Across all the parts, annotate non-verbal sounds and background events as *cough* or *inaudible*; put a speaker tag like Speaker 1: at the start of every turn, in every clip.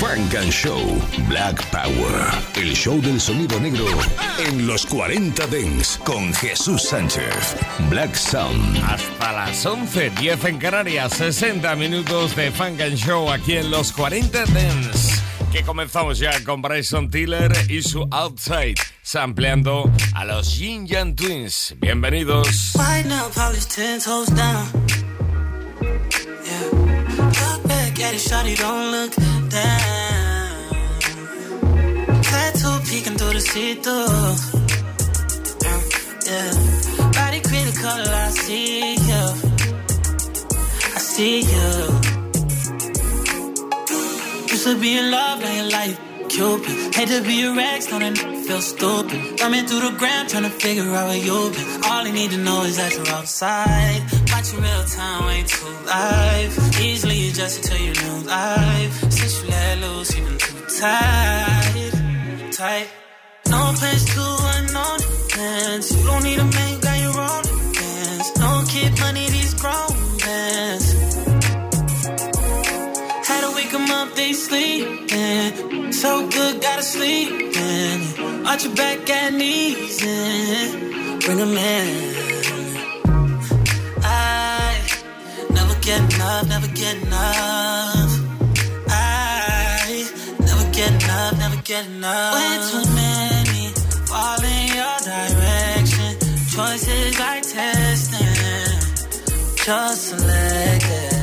Speaker 1: Funk and Show Black Power. El show del sonido negro en los 40 Dents con Jesús Sánchez. Black Sound.
Speaker 2: Hasta las 11, 10 en Canarias, 60 minutos de Funk and Show aquí en los 40 Dents. Que comenzamos ya con Bryson Tiller y su Outside, sampleando a los Yin Yang Twins. Bienvenidos.
Speaker 3: Right down. Tattoo peeking through the see-through. Yeah. Body critical, I see you. I see you. Used to be in love, now your life Cupid. Hate to be a rag, don't it feel stupid. Thumbing through the ground, trying to figure out where you've been. All I need to know is that you're outside. Watching real time, way too live. Easily adjusted to your new life. You let loose, even too tight. Tight. No place to unknown defense. You don't need a man, got your own defense. No kid money, these grown men. Had to wake 'em up, they sleeping. So good, gotta sleep in. Arch your back at knees and bring 'em in. I never get enough, never get enough. Enough, never get enough. Way too many fall in your direction. Choices like testing, just selective.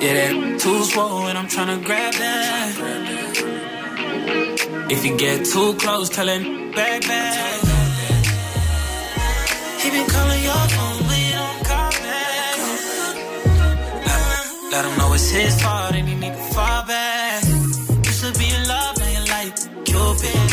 Speaker 3: Yeah, that too swole and I'm tryna grab that. If you get too close, tell him back back. He been calling your phone, but you don't call back. Let, let him know it's his fault and he need to fall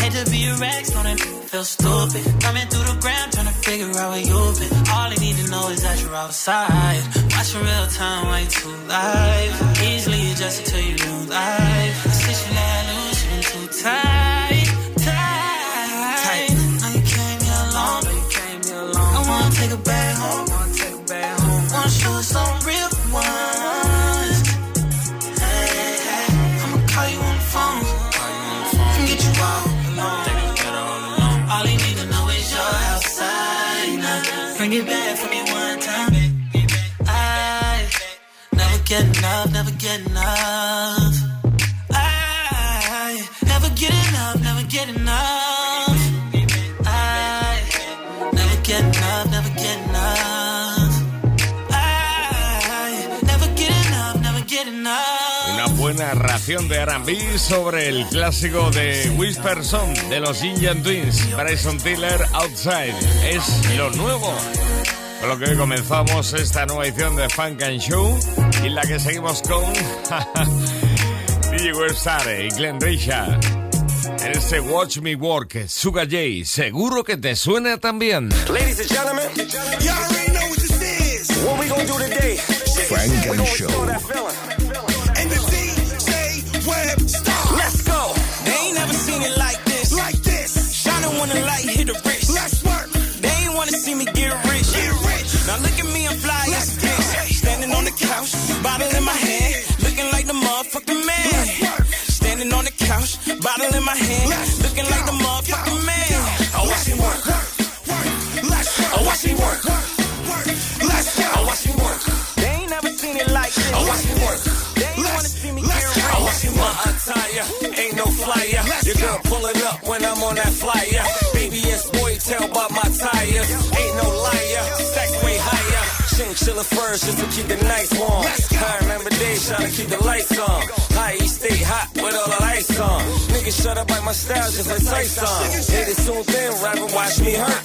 Speaker 3: Hate to be a rag, don't it feel stupid. Coming through the ground, trying to figure out where you've been. All I need to know is that you're outside. Watching real time, way too live. Easily adjusted to your new life. Since you let loose, you been too tight, tight. Now you came here alone, now you came here alone. I wanna take a back home,
Speaker 2: Una buena ración de R&B sobre el clásico de Whisper Song de los Yang Twins, Bryson Tiller Outside. Es lo nuevo. Con lo que hoy comenzamos esta nueva edición de Funk and Show y la que seguimos con *laughs* DJ Webstar y Glenn Richard. En este Watch Me Work, Suga J, seguro que te suena también.
Speaker 4: Ladies and gentlemen, y'all already know what this is. What we gonna do today?
Speaker 1: Funk
Speaker 4: we
Speaker 1: and Show.
Speaker 5: Now look at me, I'm fly as a bitch. Standing on the couch, bottle in my hand, looking like the motherfucking man. Standing on the couch, bottle in my hand, looking like the motherfucking man. Oh, I watch him work.
Speaker 6: Oh, work. Work. Let's go.
Speaker 5: I watch him work.
Speaker 6: Work. Work. Let's go.
Speaker 5: I watch him work. They ain't never seen it like this. I watch him work. They ain't wanna see me get rich.
Speaker 6: I watch him
Speaker 5: My attire ain't no flyer. Your girl pulling up when I'm on that flyer. BBS boy tell about my tires. Ain't no liar. Chinchilla furs just to keep the nights warm. I remember days trying to keep the lights on. High East stay hot with all the lights on. Niggas shut up like my style just like Tyson. Hit it soon then, rapper watch me hurt.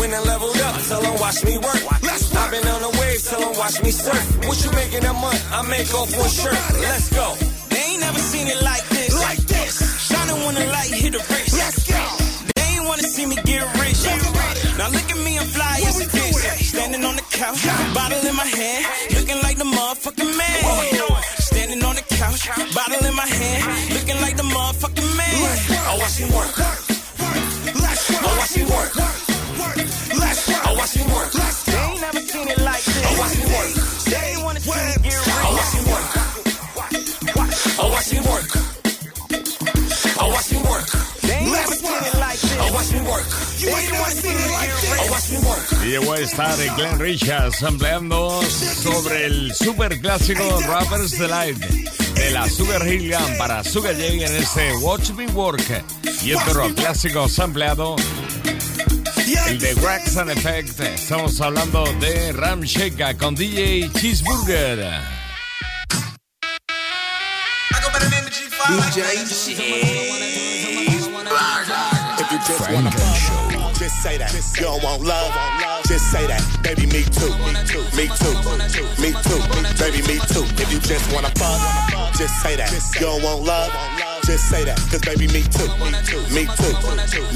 Speaker 5: When I leveled up, tell 'em watch me work. I've been on the wave, tell 'em watch me surf. What you making a month? I make off one shirt. Let's go. They ain't never seen it like this.
Speaker 6: Like this.
Speaker 5: Shining when the light hit the wrist.
Speaker 6: Let's go.
Speaker 5: Ain't wanna see me get rich. Now look at me, I'm fly as a bitch. Standing on the couch, bottle in my hand, looking like the motherfucking man. Standing on the couch, bottle in my hand, looking like the motherfucking man. Oh, I watch him work. Oh, I watch him work. Oh, I watch him work. They ain't never seen it like this. I watch him work. They ain't wanna see me get rich. I watch him work. I watch him work. I watch him work. They ain't never seen it like
Speaker 2: Y llegó a estar Glenn Richards ampliando sobre el super clásico Rappers Delight de la Sugar Hill Gang para Sugar J en ese Watch Me Work. Y otro clásico sampleado el de Wax and Effect. Estamos hablando de Ram Sheka con DJ Cheeseburger.
Speaker 4: Just wanna fuck, just say that. You don't want love, just say that. Baby, me too. Me too. Me too. Baby, me too. If you just wanna fuck, just say that. You don't want love, just say that. Cause baby, me too. Me too.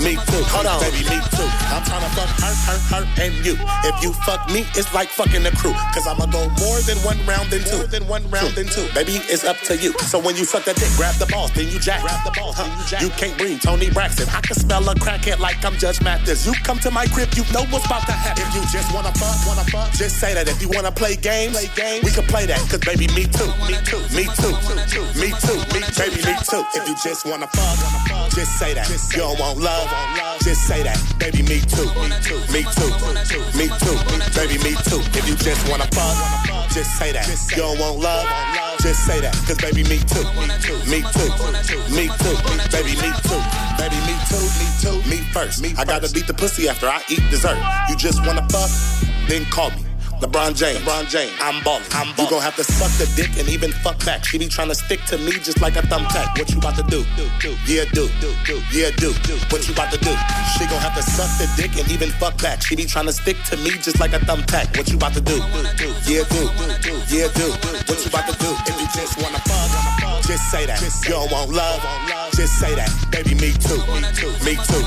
Speaker 4: Me too. Hold on, baby, me too. I'm trying to fuck her, her, her, and you. If you fuck me, it's like fucking the crew. Cause I'ma go more than one round than two. Than one round than two. Baby, it's up to you. So when you suck the dick, grab the balls, then you jack. Grab the balls, then you jack. You can't breathe, Toni Braxton. I can smell a crackhead like I'm Judge Mathis. You come to my crib, you know what's about to happen. If you just wanna fuck, wanna fuck, just say that. If you wanna play games, play games, we can play that. Cause baby, me too, me too, me too, me too, me baby, me too. If you just wanna fuck, just say that. You don't want love, just say that. Baby, me too, me too, me too, baby, me too. If you just wanna fuck, just say that. You don't want love, just say that. Cause baby, me too, me too, me too, baby, me too, baby, me too, me too, me first. I gotta beat the pussy after I eat dessert. You just wanna fuck, then call me. LeBron James, LeBron James, I'm ballin', I'm ballin'. You gon' have to suck the dick and even fuck back. She be tryna stick to me just like a thumbtack. What you about to do? Yeah, do. Yeah, do. What you about to do? She gon' have to suck the dick and even fuck back. She be tryna stick to me just like a thumbtack. What you about to do? Yeah, do. Yeah, do. What you about to do? If you just wanna fuck, just say that. You don't want love, just say that. Baby, me too. Me too.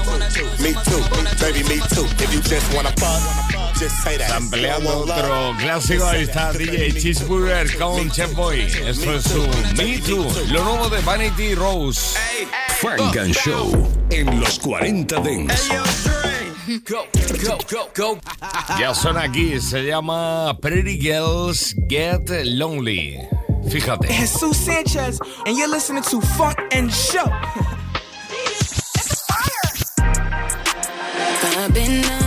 Speaker 4: Me too. Baby, me too. If you just wanna fuck, just say that.
Speaker 2: Ampliando otro clásico, ahí está DJ Cheeseburger con Chef Boy. Esto es su Me Too, lo nuevo de Vanity Rose.
Speaker 1: Frank and Show en los 40 Dents.
Speaker 5: Go, go, go, go.
Speaker 2: Ya son aquí, se llama Pretty Girls Get Lonely. Fíjate.
Speaker 7: Jesus Sanchez, and you're listening to Funk and Show. *laughs*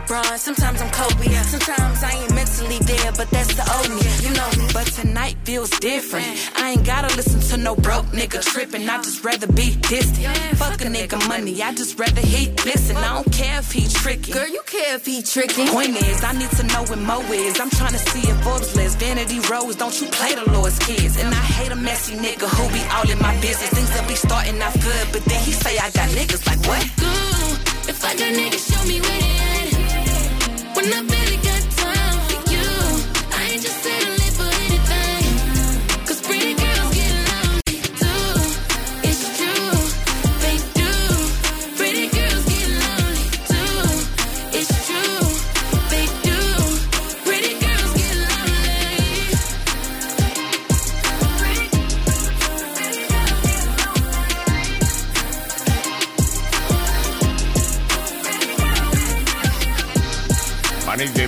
Speaker 8: LeBron, sometimes I'm Kobe. Sometimes I ain't mentally there, but that's the old me. You know me. But tonight feels different. I ain't gotta listen to no broke nigga tripping. I just rather be distant. Fuck a nigga money, I just rather he listen. I don't care if he tricky. Girl, you care if he tricky. Point is, I need to know what Mo is. I'm trying to see if Forbes list. Vanity Rose, don't you play the Lord's kids. And I hate a messy nigga who be all in my business. Things that be starting off good, but then he say I got niggas like what?
Speaker 9: Ooh, if I got niggas, show me where they at. When I barely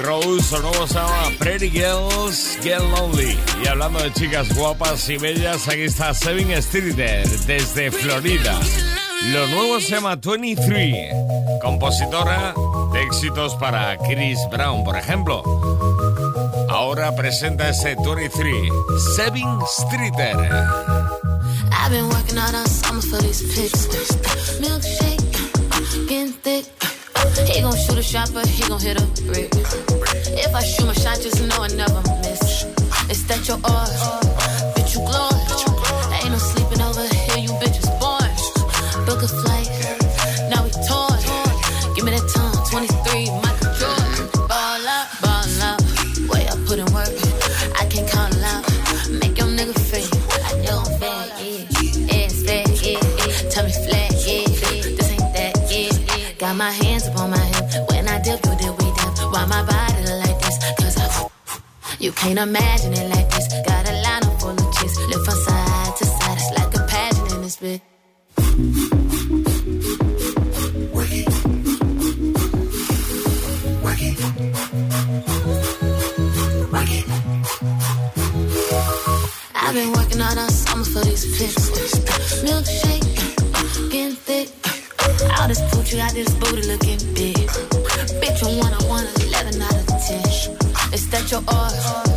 Speaker 2: Rose, su nuevo se llama Pretty Girls Get Lonely. Y hablando de chicas guapas y bellas, aquí está Seven Streeter desde Florida. Lo nuevo se llama 23, compositora de éxitos para Chris Brown, por ejemplo. Ahora presenta ese 23, Seven Streeter.
Speaker 9: I've been working all summer for these pics. Milkshake, getting thick. He gon' shoot a shot, but he gon' hit a brick. If I shoot my shot, just know I never miss. It's that your art, bitch, you glowing. Ain't no sleeping over here, you bitches born. Book a flight, You can't imagine it like this. Got a line up full of chicks. Live from side to side. It's like a pageant in this bitch. I've been working on summer for these pics. Milkshake, getting thick. All this coochie, got this booty looking big. Bitch, you wanna your art,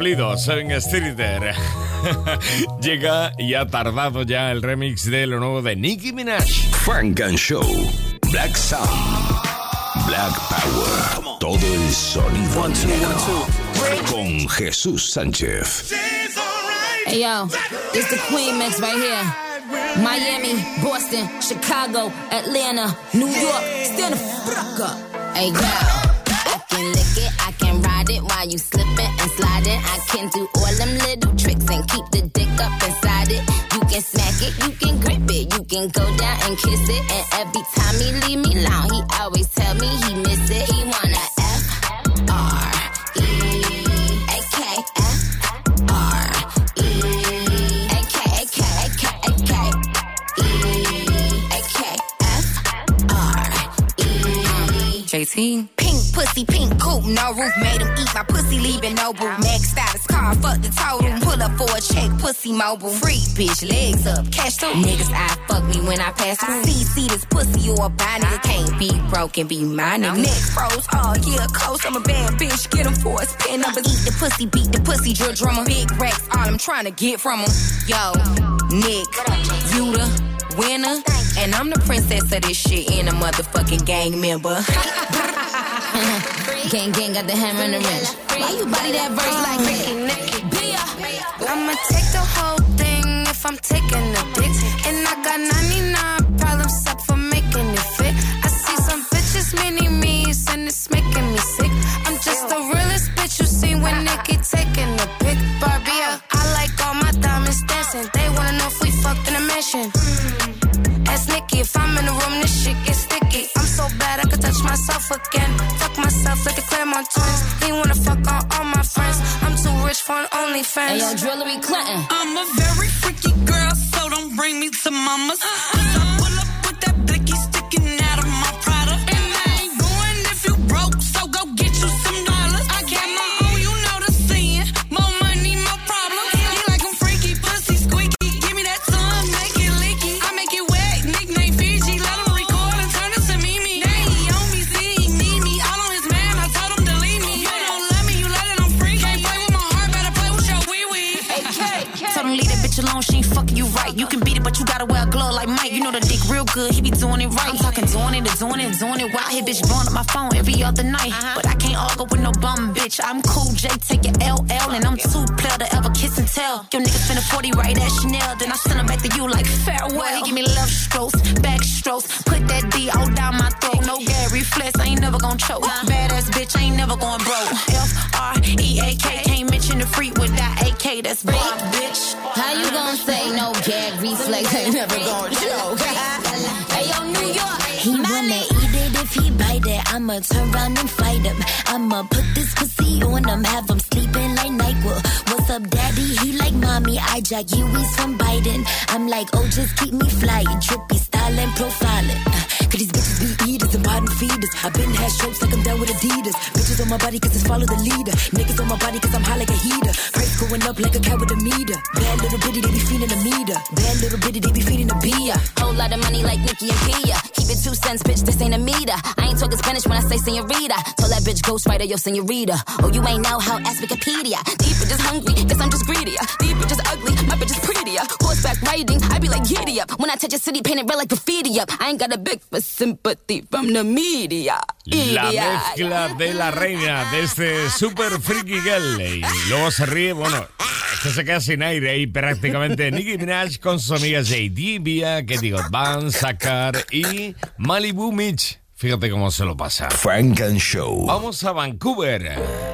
Speaker 2: del soplido, Seven Streeter. *laughs* Llega y ha tardado ya el remix de lo nuevo de Nicki Minaj.
Speaker 1: Funk and Show. Black Sound. Black Power. Todo el sonido negro. Con Jesús Sánchez.
Speaker 10: Hey yo, this the Queen Mix right here. Miami, Boston, Chicago, Atlanta, New York, stand the fuck up. Hey yo, I ride it while you slipping and sliding. I can do all them little tricks and keep the dick up inside it. You can smack it, you can grip it, you can go down and kiss it. And every time he leave me alone, he always tell me he miss it. He wanna F R E A K F R E A K A K A K A K E A K F R E
Speaker 11: JT. Pussy, pink coupe, no roof. Made him eat my pussy, leaving no boot. Max status car, fuck the total. Pull up for a check, pussy mobile. Free bitch, legs up, cash too. Niggas, I fuck me when I pass through. See, see this pussy or buy nigga can't be broken, be my nigga. Neck froze, oh yeah, coast. I'm a bad bitch, get him for his pin numbers. Eat the pussy, beat the pussy, drill drummer. Big racks, all I'm trying to get from him. Yo, Nick, you the winner. And I'm the princess of this shit and a motherfucking gang member. *laughs*
Speaker 10: Gang gang got the hammer and the wrench. Why you body that verse like that?
Speaker 7: I'ma take the whole thing if I'm taking a dick. And I got 99 problems up for making it fit. I see some bitches mini me's and it's making me sick. I'm just the realest bitch you seen when Nicki taking a pic. Barbie, I like all my diamonds dancing. They wanna know if we fucked in a mansion. Ask Nicki if I'm in the room, this shit gets sticky. I'm so bad I could touch myself again. Fuck myself like the Clermont twins. He wanna fuck on all my friends. I'm too rich for an OnlyFans.
Speaker 10: Hey yo, Drillery Clinton.
Speaker 12: I'm a very freaky girl, so don't bring me to mama's. Uh-huh. Cause good, he be doing it right. Doing it, doing it, doing it. Why hit bitch blowing up my phone every other night? Uh-huh. But I can't argue with no bum bitch. I'm cool, J, take your LL, and I'm too player to ever kiss and tell. Your nigga spend a 40 right at Chanel, then I send him back to you like farewell. He give me love strokes, back strokes, put that D all down my throat. No Gary Flex, I ain't never gonna choke. Uh-huh. Badass bitch, I ain't never going broke. F R E A K, can't mention the freak without AK. That's big, bitch.
Speaker 13: How you gonna say no gag reflex? I Ain't never gonna choke. *laughs* hey yo, New York.
Speaker 14: He wanna eat it if he bite it. I'ma turn around and fight him. I'ma put this pussy on him, have him sleeping like NyQuil. What's up, daddy? He like mommy. I jack you, he's from Biden. I'm like, oh, just keep me fly. Drippy style and profiling. Cause these bitches be eaters and bottom feeders. i been had strokes like I'm down with Adidas. Bitches on my body cause it's follow the leader. Niggas on my body cause I'm high like a heater. Price going up like a cat with a meter. Bad little bitty, they be feeding a meter. Bad little bitty, they be feeding a beer.
Speaker 13: Whole lot of money like Nicki and Pia. Keep it two cents, bitch, this ain't a meter. I ain't talking Spanish when I say senorita. Told that bitch ghostwriter, yo, senorita. Oh, you ain't know how, ask Wikipedia. These bitches hungry, guess I'm just greedier. These bitches ugly, my bitch is prettier. Horseback riding, I be like giddy up. When I touch a city, painted red like graffiti up. I ain't got a big sympathy from the media.
Speaker 2: La mezcla de la reina de este super freaky girl. Y luego se ríe, bueno, es que se queda sin aire y prácticamente Nicki Minaj con su amiga J. Divia, que digo, Van, Sacar y Malibu Mitch. Fíjate cómo se lo pasa.
Speaker 1: Frank and Show.
Speaker 2: Vamos a Vancouver.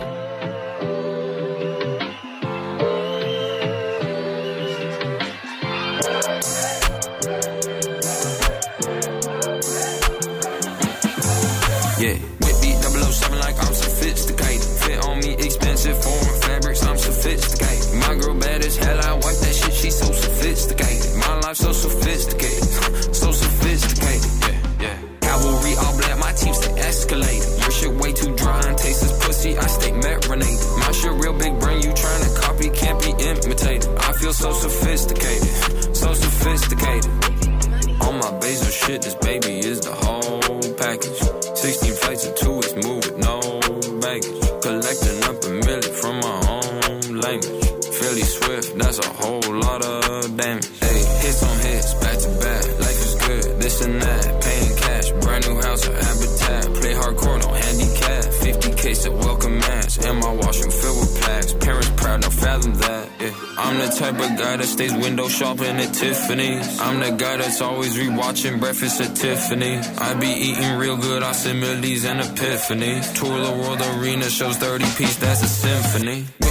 Speaker 15: Shopping at Tiffany's. I'm the guy that's always rewatching breakfast at Tiffany's. I be eating real good, I send millies and epiphanies. Tour the world arena, shows 30 piece, that's a symphony.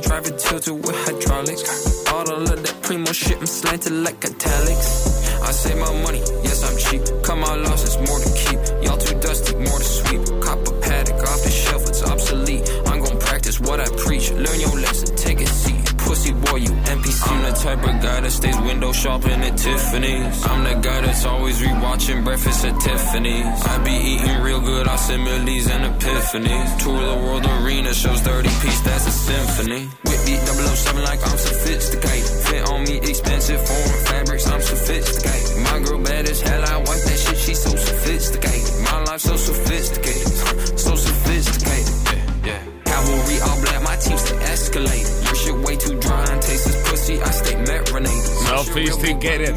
Speaker 15: Driving tilted with hydraulics. All of that primo shit, I'm slanted like italics. I save my money, yes I'm cheap. Cut my losses, more to keep. Y'all too dusty, more to sweep. Cop a paddock off the shelf, it's obsolete. I'm gon' practice what I preach. Learn your lesson, I'm the type of guy that stays window shopping at Tiffany's. I'm the guy that's always rewatching breakfast at Tiffany's. I be eating real good, I send millies and epiphanies. Tour the world arena, shows 30 piece, that's a symphony. With the 007 like I'm sophisticated. Fit on me, expensive foreign fabrics, I'm sophisticated. My girl bad as hell, I wipe that shit, she so sophisticated. My life so sophisticated. *laughs* Sophisticated.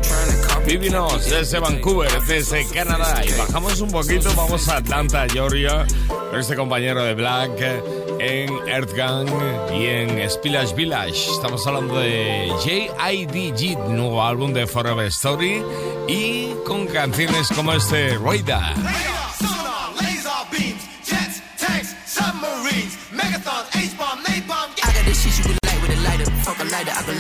Speaker 2: Vivinos desde Vancouver, desde Canadá. Y bajamos un poquito, vamos a Atlanta, Georgia, este compañero de Black en Earthgang y en Spillage Village. Estamos hablando de J.I.D.G., nuevo álbum de Forever Story, y con canciones como este Radar.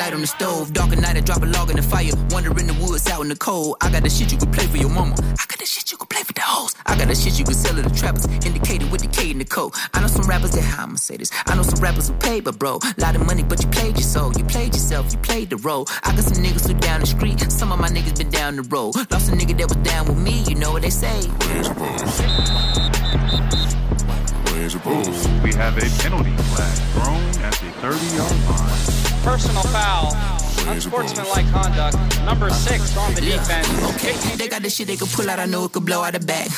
Speaker 16: Light on the stove. Dark at night, I drop a log in the fire. Wander in the woods, out in the cold. I got the shit you can play for your mama. I got the shit you can play for the hoes. I got the shit you can sell to the trappers. Indicated with the K in the code. I know some rappers that, how I'ma say this. I know some rappers who pay, but bro, lot of money, but you played your soul. You played yourself, you played the role. I got some niggas who down the street. Some of my niggas been down the road. Lost a nigga that was down with me, you know what they say.
Speaker 17: Where's your Where's your We have a penalty flag thrown at the 30 yard line.
Speaker 18: Personal foul. Unsportsmanlike conduct. Number six on the defense.
Speaker 16: Okay, they got the shit they can pull out. I know it could blow out the bag.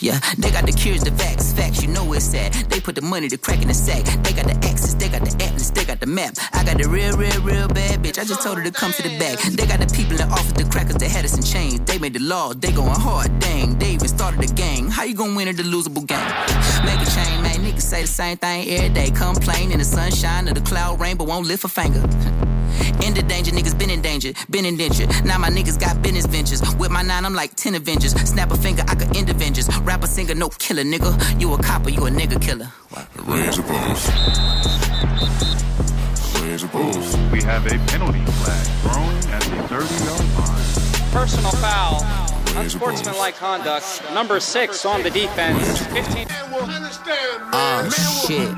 Speaker 16: Yeah, they got the cures, the facts, facts. You know it's sad. They put the money, the crack in the sack. They got the axes, they got the atlas, they got the map. I got the real, real, real bad bitch. I just told her to come to the back. They got the people that offered the crackers, the had us in chains. They made the law, they going hard. Dang, they even started the gang. How you gonna win at the losable game? Make a change, man. Niggas say the same thing every day. Complain in the sunshine of the cloud rain, but won't lift a finger. *laughs* In the danger, niggas been in danger, been in danger. Now my niggas got business ventures. With my nine, I'm like 10 Avengers. Snap a finger, I could end Avengers. Rapper, singer, no killer, nigga. You a copper, you a nigga killer.
Speaker 17: Raise your balls. Raise your balls. We have a penalty flag thrown at the 30 yard line.
Speaker 18: Personal foul. Unsportsmanlike conduct. Number six on the defense. 15.
Speaker 16: Oh, shit.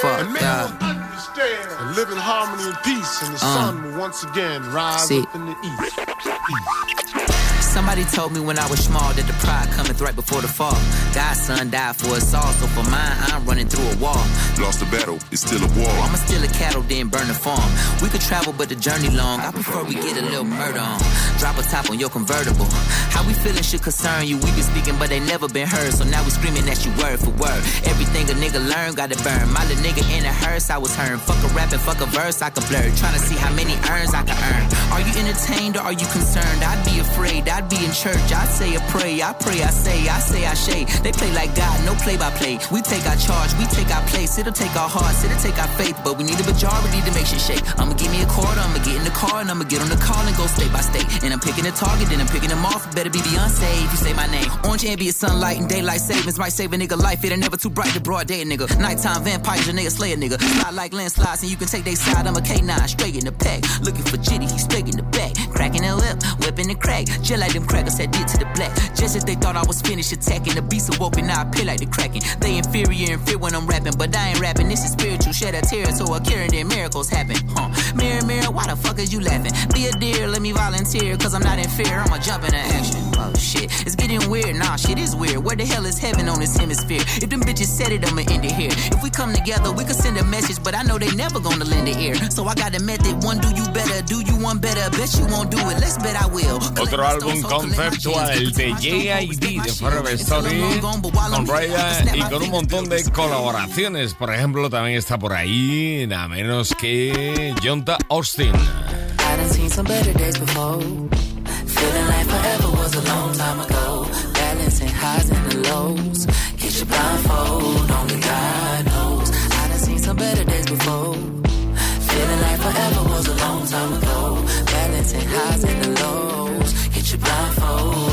Speaker 16: Fuck, God
Speaker 19: understand ah. and live in harmony and peace, and the sun ah. will once again rise see. up in the east.
Speaker 16: Somebody told me when I was small that the pride cometh right before the fall. God's son died for us all, so for mine, I'm running through a wall.
Speaker 17: Lost the battle, it's still a war.
Speaker 16: I'ma steal a cattle, then burn the farm. We could travel, but the journey long. I prefer we get a little murder on. Drop a top on your convertible. How we feeling should concern you. We been speaking, but they never been heard, so now we screaming at you word for word. Everything a nigga learn, gotta burn. My little nigga in a hearse, I was heard. Fuck a rap and fuck a verse, I could blur. Trying to see how many earns I can earn. Are you entertained or are you concerned? I'd be afraid. I'd be in church, I say a pray, I pray, I say, I say, I say. They play like God, no play by play. We take our charge, we take our place. It'll take our hearts, it'll take our faith, but we need a majority to make shit shake. I'ma give me a quarter, I'ma get in the car, and I'ma get on the call and go state by state. And I'm picking a target, and I'm picking them off. Better be Beyonce if you say my name. Orange ambient sunlight and daylight savings might save a nigga life. It ain't never too bright to broad day, nigga. Nighttime vampires, a nigga slay a nigga. Slide like landslides, and you can take they side. I'm a K9, straight in the pack. Looking for Jitty, he's straight in the back. Cracking the lip, whipping the crack. Just like them crackers had did to the black. Just as they thought I was finished attacking, the beast awoke and I appear like the kraken. They inferior and fear when I'm rapping, but I ain't rapping. This is spiritual, shed a tear so a carrying their miracles happen. Huh? Mirror, mirror, why the fuck is you laughing? Be a deer, let me volunteer, cause I'm not in fear. I'ma jump into action. Oh shit, it's getting weird. Nah, shit is weird. Where the hell is heaven on this hemisphere? If them bitches said it, I'ma end it here. If we come together, we could send a message, but I know they never gonna lend an ear. So I got a method. One, do you better? Do you one better? Bet you won't do it. Let's bet I will.
Speaker 2: Otro álbum conceptual de J.I.D. de Forever Story con Raya y con un montón de colaboraciones. Por ejemplo, también está por ahí nada menos que Jonta Austin. Feeling like forever long time ago. Balancing highs and the lows. Get your blindfold, only God knows. I done seen some better days before. Feeling like forever was a long time ago. Balancing highs and the lows. Get your blindfold,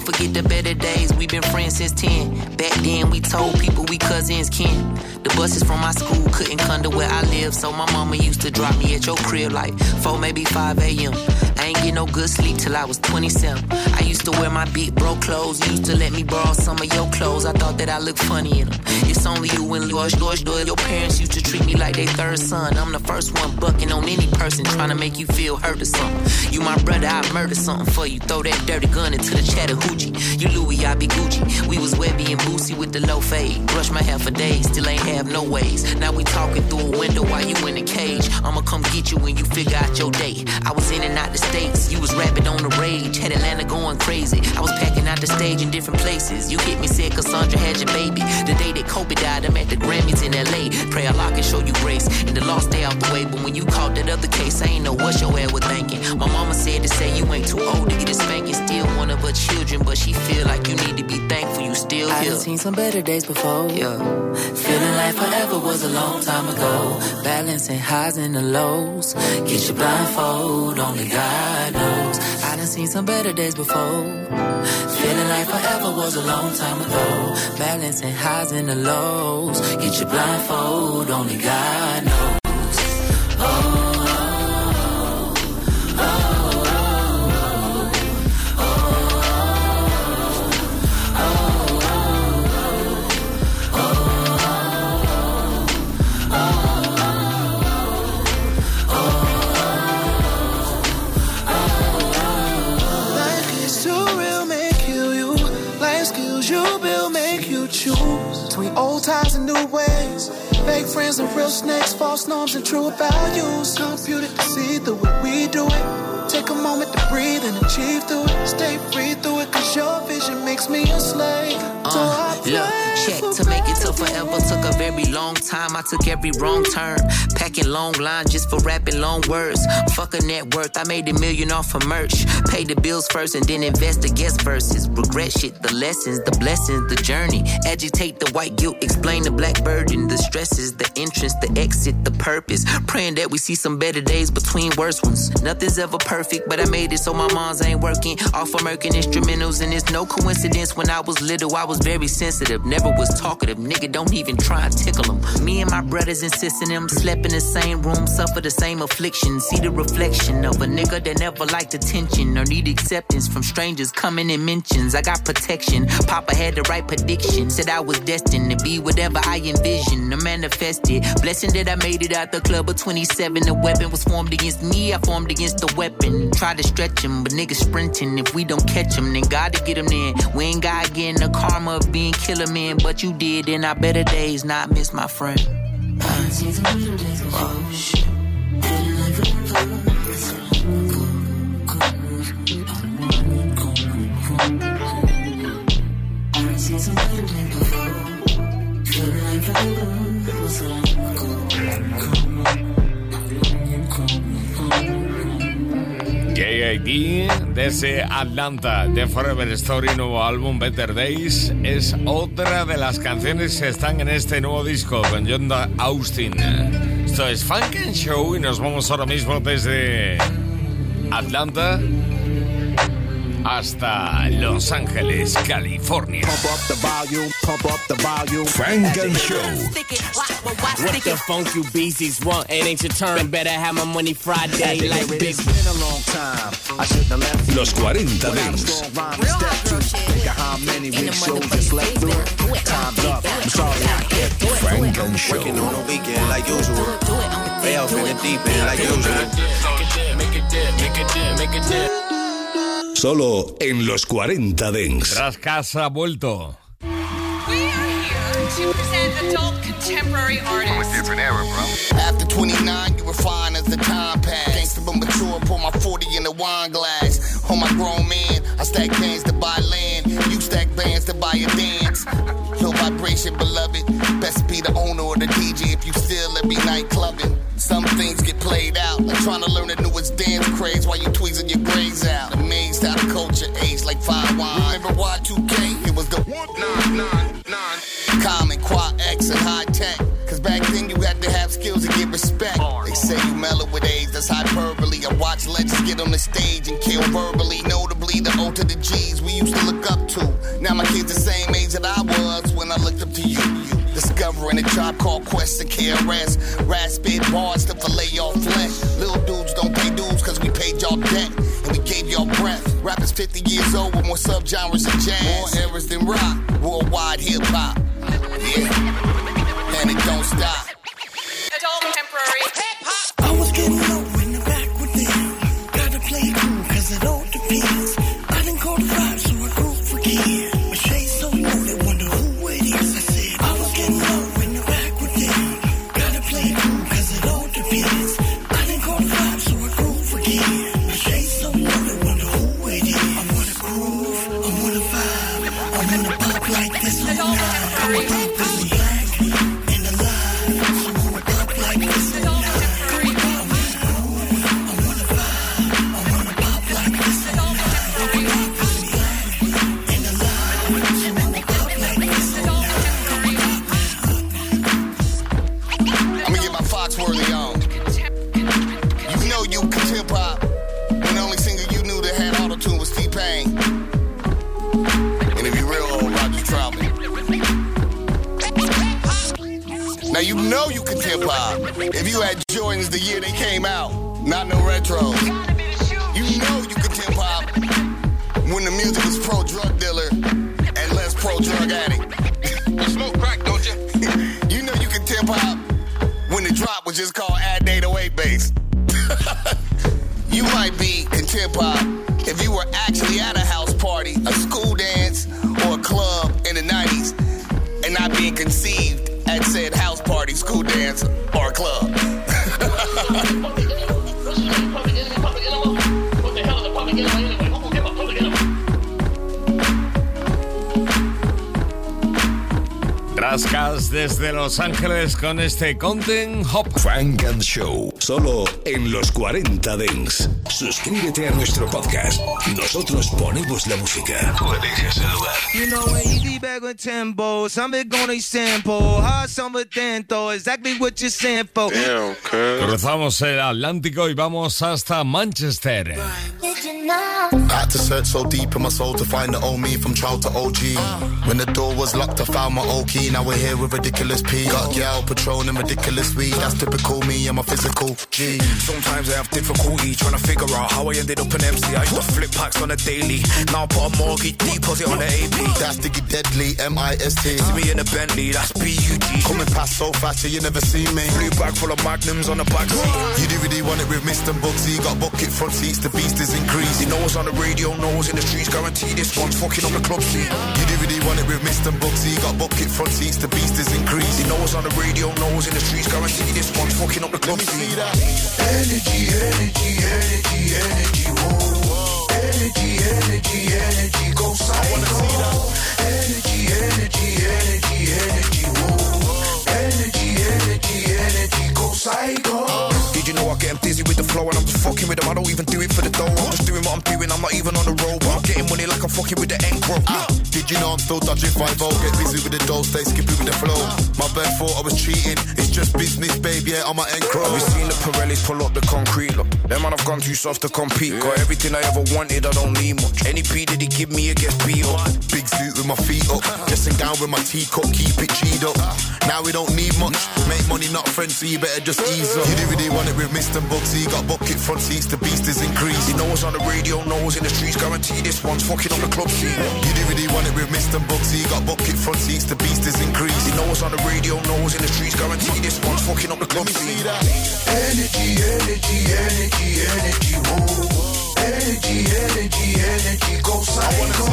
Speaker 2: don't forget the better days. We've been friends since 10. Back then, we told people we cousins kin. The buses from my school couldn't come to where I live, so my mama used to drop me at your crib like 4, maybe 5 a.m. I ain't get no good sleep till I was 27. I used to wear my big bro clothes, used to let me borrow some of your clothes. I thought that I looked funny in them. It's only you and George, George Doyle. Your parents used to treat me like they third son. I'm the first one bucking on any person trying to make you feel hurt or something. You my brother, I murder something for you. Throw that dirty gun into the Chattahoochee. You Louis, I be Gucci. We was Webbie and Boosie with the low fade. Brush my hair for days, still ain't have no ways. Now we talking through a window while you in a cage. I'ma come get you when you figure out your day. I was in and out the states, you was rapping on the rage. Had Atlanta going crazy. I was packing out the stage in different places. You hit me, sick, Cassandra had your baby. The day that Kobe died, I'm at the Grammys in LA. Pray Allah can show you grace. And the lost day out the way. But when you caught that other case, I ain't know what your ass was thinking. My mama said to say you ain't too old to get a spanking. Still one of her children, but she feel like you need to be thankful you still here.
Speaker 20: I've seen some better days before. Yeah. Feeling like forever Forever was a long time ago. Balancing highs and the lows. Get your blindfold, only God knows. I done seen some better days before. Feeling like forever was a long time ago. Balancing highs and the lows. Get your blindfold, only God knows.
Speaker 21: Ties and new ways. Fake friends and real snakes, false norms and true values. Computed to see the way we do it. Take a moment to breathe and achieve through it. Stay free through it, cause your vision makes me a slave. Uh,
Speaker 16: look, check to make it to forever took a very long time. I took every wrong turn. Packing long lines just for rapping long words. Fuck a net worth, I made a million off of merch. Pay the bills first and then invest the guest verses. Regret shit, the lessons, the blessings, the journey. Agitate the white guilt, explain the black burden, the stresses, the entrance, the exit, the purpose. Praying that we see some better days between worse ones. Nothing's ever perfect, but I made it so my mom's ain't working. Off American instrumentals, and it's no coincidence when I was little, I was very sensitive. Never was talkative. Nigga, don't even try and tickle them. Me and my brothers insisting them slept in the same room, suffer the same affliction. See the reflection of a nigga that never liked attention or need acceptance from strangers coming in mentions. I got protection. Papa had the right prediction. Said I was destined to be whatever I envisioned. I manifested. Blessing that I made it out the club of 27. The weapon was formed against me. I formed against the weapon. Try to stretch him, but niggas sprinting. If we don't catch him, then God to get him in. We ain't got getting the karma of being killer men, but you did and I better days, not miss my friend. Oh, shit.
Speaker 2: KID desde Atlanta de Forever Story, nuevo álbum Better Days, es otra de las canciones que están en este nuevo disco con John Austin. Esto es Funk and Show y nos vamos ahora mismo desde Atlanta hasta Los Ángeles, California.
Speaker 22: Pump up the volume, pump up the volume.
Speaker 1: Funk and Show.
Speaker 23: What the funk you beasties want? It ain't your turn. Better have my money Friday like big.
Speaker 22: It's been a long time. I shouldn't have left
Speaker 1: Los 40 Dance.
Speaker 22: Think of how many weeks shows just left through. Time's up. I'm sorry I kept
Speaker 1: Funk and Show.
Speaker 24: Working on a weekend like usual. Way off in the deep end like usual.
Speaker 23: Make it dip, make it dip, make it dip.
Speaker 1: Solo en los 40 Dents.
Speaker 2: Tras casa vuelto.
Speaker 25: to present adult contemporary artists.
Speaker 24: From a different era, bro. After 29, you refine as the time pass. Gangsta but mature, pour my 40 in the wine glass. On my grown man, I stack bands to buy land. You stack bands to buy a dance. Low vibration, beloved. Best be the owner or the DJ if you still every night trying to learn the newest dance craze while you tweezing your grades out. Amazed how the culture aged like fine wine. Remember Y2K? It was the one nine nine nine. Common, Quad X, and Hi-Tek. Cause back then you had to have skills to get respect. They say you mellow with age, that's hyperbole. I watch legends get on the stage and kill verbally. Notably, the O to the G's we used to look up to. Now my kids the same age that I was when I looked up to you. Discovering A Tribe Called Quest to KRS. Raspid bars to fillet 50 years old with more subgenres than jazz. More eras than rock. Worldwide hip hop. Yeah. And it don't stop. Had Jordans the year they came out, not no retros. You know you can hip hop when the music was pro drug dealer and less pro drug addict. you Smoke crack, don't you? *laughs* you know you can tip hop when the drop was just called Add 808 bass. *laughs* you might be contempt pop if you were actually at a house party, a school dance, or a club in the 90s and not being conceived school dance or club. *laughs*
Speaker 2: Rascas desde Los Ángeles con este Content Hop.
Speaker 1: Frank and Show, solo en los 40 Dents. Suscríbete a nuestro podcast. Nosotros ponemos la música. Tú eliges el lugar.
Speaker 6: You know when you be back with tempo, something gonna sample, hard summer exactly what you're saying for.
Speaker 19: Damn, cuz.
Speaker 2: Cruzamos el Atlántico y vamos hasta Manchester.
Speaker 26: I had to search so deep in my soul to find the old me from child to OG. When the door was locked, I found my old key. Now we're here with ridiculous P. Got gal, Patron, and ridiculous weed. That's typical me and my physical G.
Speaker 27: Sometimes I have difficulty trying to figure out how I ended up an MC. I used to flip packs on a daily. Now I put a mortgage deposit on the AP.
Speaker 26: That's Diggy Deadly, M I S T.
Speaker 27: See me in a Bentley, that's B-U-G.
Speaker 26: Coming past so fast, you never see me.
Speaker 27: Blue bag full of magnums on the back seat.
Speaker 26: You do really want it with Mr. Bugsy. Got bucket front seats, the beast is increased.
Speaker 27: You know what's on the radio, knows in the streets, guarantee this one's fucking on the club scene.
Speaker 26: You do really want it with Mr. Bugsy. Got bucket front seats, the beast is increased.
Speaker 27: You know what's on the radio, knows in the streets, guarantee this one's fucking up the club scene.
Speaker 28: Energy, energy, energy, energy, whoa. Energy, energy, energy, go psycho. Energy, energy, energy, energy, whoa. Energy, energy, energy, go psycho.
Speaker 27: Did you know I get dizzy with the flow and I'm just fucking with them? I don't even do it for the dough. I'm just doing what I'm doing. I'm not even on the road, but I'm getting money like I'm fucking with the end crop.
Speaker 26: Uh, did you know I'm still dodging 5 Get busy with the dough, stay skippy with the flow. My bad thought I was cheating. It's just business, baby, yeah, I'm my end crow.
Speaker 27: Have you seen the Pirellis pull up the concrete? Look, them man have gone too soft to compete. Got everything I ever wanted, I don't need much. Any P that he give me, it gets beat up.
Speaker 26: Suit with my feet up. Dressing down with my teacup, keep it G'd up. Now we don't need much. Make money, not friends, so you better just ease up. You do really want it with Mr. Bugsy. Got bucket front seats, the beast is increased.
Speaker 27: You know what's on the radio, knows in the streets, guarantee this one's fucking on the club scene.
Speaker 26: You do really want it with Mr. Bugsy. Got bucket front seats, the beast is increased.
Speaker 27: You know what's on the radio, knows in the streets, guarantee this one's fucking up the club scene.
Speaker 28: Energy, energy, energy, energy, whoa. Energy, energy, energy, go psycho.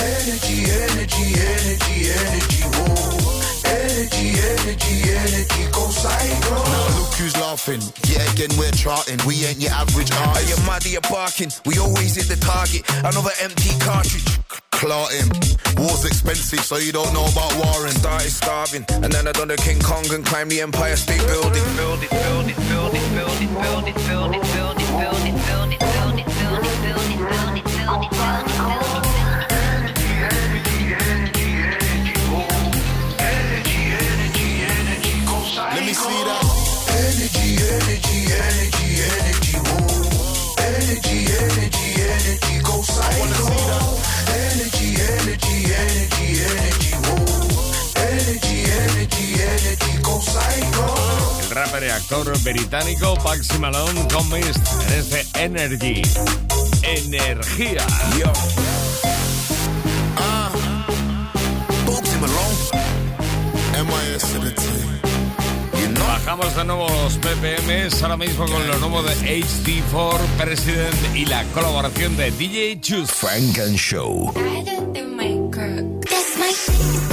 Speaker 28: Energy, energy, energy, energy, whoa. Energy, energy, energy, go psycho.
Speaker 26: Now look who's laughing. Yeah, again we're charting. We ain't your average
Speaker 27: Are you mad? You're barking. We always hit the target. Another empty cartridge.
Speaker 26: Clot. War's expensive, so you don't know about warring.
Speaker 27: Started starving, and then I done the King Kong and climbed the Empire State Building. Build it, build it, build it, build it, build it, build it, build it, build it, build it,
Speaker 2: El rapper y actor británico Paxi Malone con Mist en este Energy. Energía.
Speaker 27: Yo.
Speaker 26: Ah.
Speaker 2: Bajamos de nuevo los PPMs ahora mismo con lo nuevo de HD4 President y la colaboración de DJ Chus.
Speaker 1: Frank and Show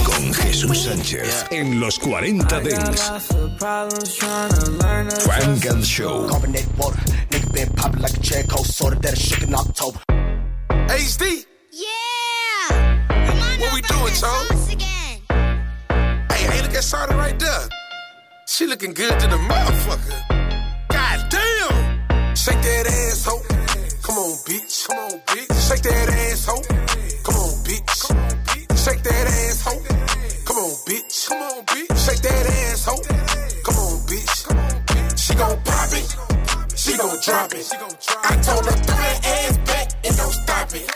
Speaker 1: con Jesús Sánchez en los 40 Dents. Frank and Show.
Speaker 29: Carbonate water, nigga been popping like a cherry coke soda that is shook in October.
Speaker 27: HD.
Speaker 30: Yeah.
Speaker 27: What we doing, Toe? Hey, hey, look at Shawty right there. She looking good to the motherfucker. God damn. Shake that ass, ho. Come on, bitch. Come on, bitch. Shake that ass, ho. Come on, bitch. Come on, bitch. Shake that ass, ho. Come on, bitch. Come on, bitch. Shake that ass, ho. Come on, bitch. Come on, bitch. She gon' pop it. She gon' drop it. I told her throw that ass back and don't stop it.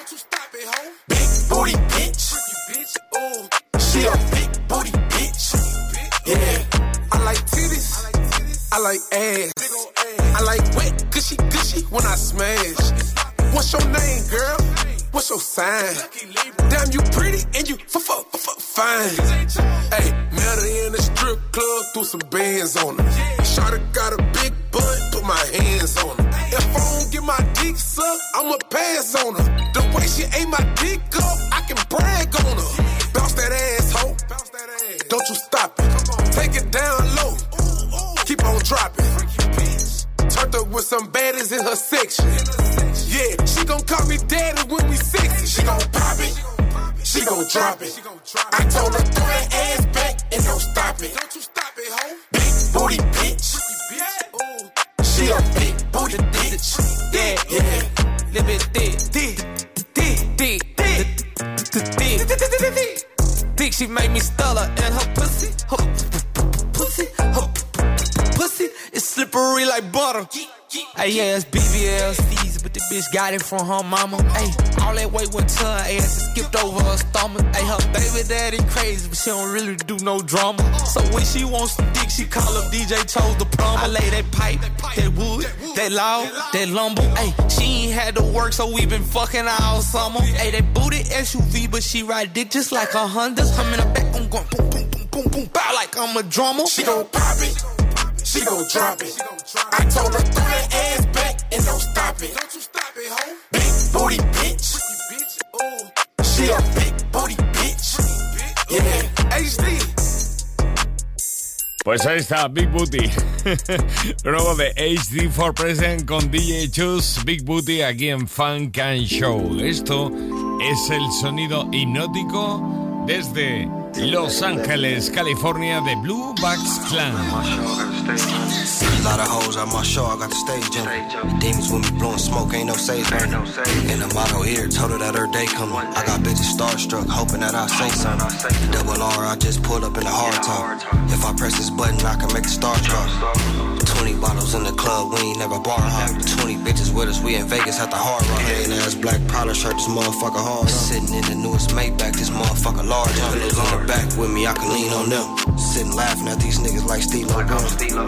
Speaker 27: Big booty bitch. She a big booty bitch. Yeah. I like titties. I like ass. I like wet, gushy, gushy when I smash. What's your name, girl? What's your sign? Damn, you pretty and you f f f fine. Hey, met her in the strip club, threw some bands on her. Shawty got a big butt, put my hands on her. If I don't get my dick sucked, I'ma pass on her. The way she ate my dick up, I can brag on her. Bounce that ass, ho. Don't you stop it. Take it down low.
Speaker 31: gon' drop it. Turned up with some baddies in her section. Yeah, she gon' call me daddy when we 60. She gon' pop it. She gon' drop it. I told her throw that ass back and don't stop it. Don't you stop it, ho. Big booty bitch. She a big booty bitch. Yeah, yeah. Little bit thick, thick, thick, thick, thick, thick, thick. Thick, she make me stutter butter. Hey, yeah, it's BBLCs, but the bitch got it from her mama. Hey, all that weight went to her ass and skipped over her stomach. Hey, her baby daddy crazy, but she don't really do no drama. So when she wants some dick, she call up DJ Chose the plumber. I lay that pipe, that wood, that loud, that lumber. Hey, she ain't had to work, so we been fucking all summer. Hey, that booty SUV, but she ride dick just like a Honda. I'm in the back, I'm going boom, boom, boom, boom, boom, bow like I'm a drummer. She gon' pop it she gon' drop it. I told her throw that ass back and don't stop it. Don't you stop it, ho. Big booty bitch. She a big booty bitch. Yeah, HD.
Speaker 2: Pues ahí está, Big Booty. *laughs* Luego de HD for Present con DJ Chus, Big Booty aquí en Funk and Show. Esto es el sonido hipnótico desde Los Ángeles, California de Blue Bucks Clan.
Speaker 32: A lot of hoes on my show, I got the stage in. Demons with me blowing smoke, ain't no sage burning. In the motto here, told her that her day coming. I got bitches starstruck, hoping that I say something. Double R, I just pulled up in the hard top. If I press this button, I can make the star drop. 20 bottles in the club, we ain't never bar hop. 20 bitches with us, we in Vegas at the Hard Rock. Ass black shirt, this motherfucker hard. Sitting in the newest Maybach, this motherfucker large. Back with me, I can lean on them. Sitting laughing at these niggas like Steve Gun.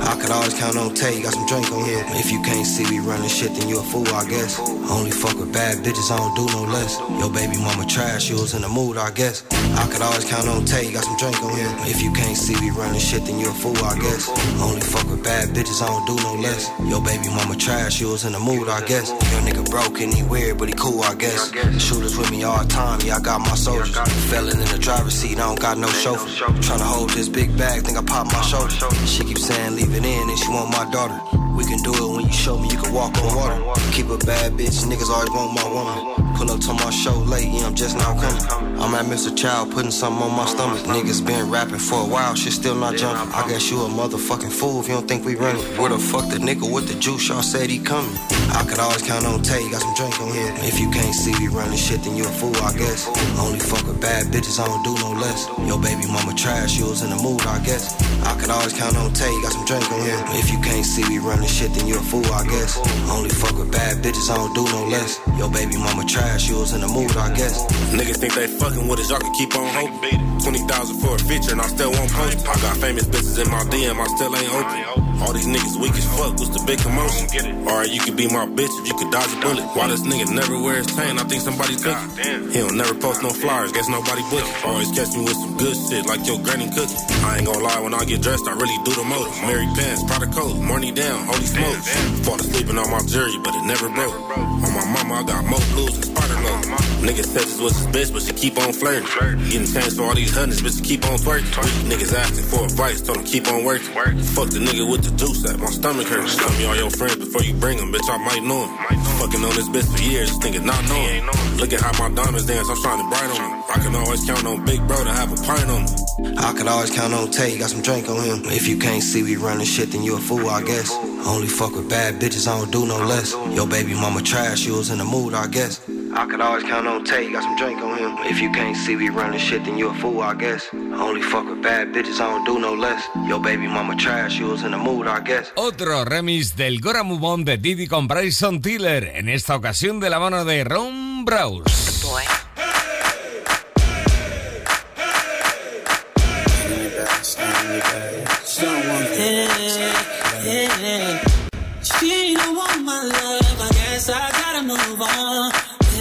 Speaker 32: I could always count on Tay, got some drink on here. If you can't see me running shit, then you a fool, I guess. Only fuck with bad bitches, I don't do no less. Yo, baby mama trash, you was in the mood, I guess. I could always count on Tay, got some drink on here. If you can't see me running shit, then you a fool, I guess. Only fuck with bad bitches, I don't do no less. Yo, baby mama trash, you was in the mood, I guess. Your nigga broke and he weird, but he cool, I guess. Shooters with me all the time, yeah, I got my soldiers. Felon in the driver's seat, I don't got no chauffeur. Tryna hold this big bag, think I pop my shoulder. She keep saying leave it in and she want my daughter. We can do it when you show me you can walk on water. Keep a bad bitch, niggas always want my woman. Pull up to my show late, yeah, I'm just now coming. I'm at Mr. Child putting something on my stomach. Niggas been rapping for a while, shit still not jumping. I guess you a motherfucking fool if you don't think we running. Where the fuck the nigga with the juice, y'all said he coming? I could always count on Tay, got some drink on here. If you can't see me running shit, then you a fool, I guess. Only fuck with bad bitches, I don't do no less. Yo, baby mama trash, you was in the mood, I guess. I could always count on Tay, got some drink on here. If you can't see me running shit, then you a fool, I guess. Only fuck with bad bitches, I don't do no less. Yo, baby mama trash, you was in the mood, I guess.
Speaker 33: Niggas think they fucking with us, y'all can keep on hoping. 20,000 for a feature and I still won't post. I got famous bitches in my DM, I still ain't open. All these niggas weak as fuck, what's the big commotion? Alright, you could be my bitch if you could dodge a bullet. Why this nigga never wear his chain? I think somebody took it. He don't never post no flyers, guess nobody book it. Always catch me with some good shit like your granny cookie. I ain't gonna lie, when I get dressed, I really do the most. Mary pants, Prada coat, morning down, holy smokes. Fall asleep on my jury, but it never broke. On my mama, I got more blues than Spider Low. Nigga says this was his bitch, but she keep on flirting. Getting changed for all these hundreds, but she keep on twerking. Niggas asking for advice, told him keep on working. Fuck the nigga with the juice at my stomach hurts. Tell me all your friends before you bring them, bitch, I might know him. Fucking on this bitch for years, this nigga not knowing. Look at how my diamonds dance, I'm shining bright on them. I can always count on Big Bro to have a pint on.
Speaker 32: I could always count on Tay, got some drink on him. If you can't see we running shit, then you a fool, I guess. Only fuck with bad bitches, I don't do no less. Yo, baby mama trash, you was in the mood, I guess. I could always count on Tay, got some drink on him. If you can't see me running shit, then you a fool, I guess. Only fuck with bad bitches, I don't do no less. Yo, baby mama trash, you was in the mood, I guess.
Speaker 2: Otro remix del Gotta Move On de Diddy con Bryson Tiller, en esta ocasión de la mano de Ron Browz.
Speaker 3: She don't want my love, I guess I gotta move on.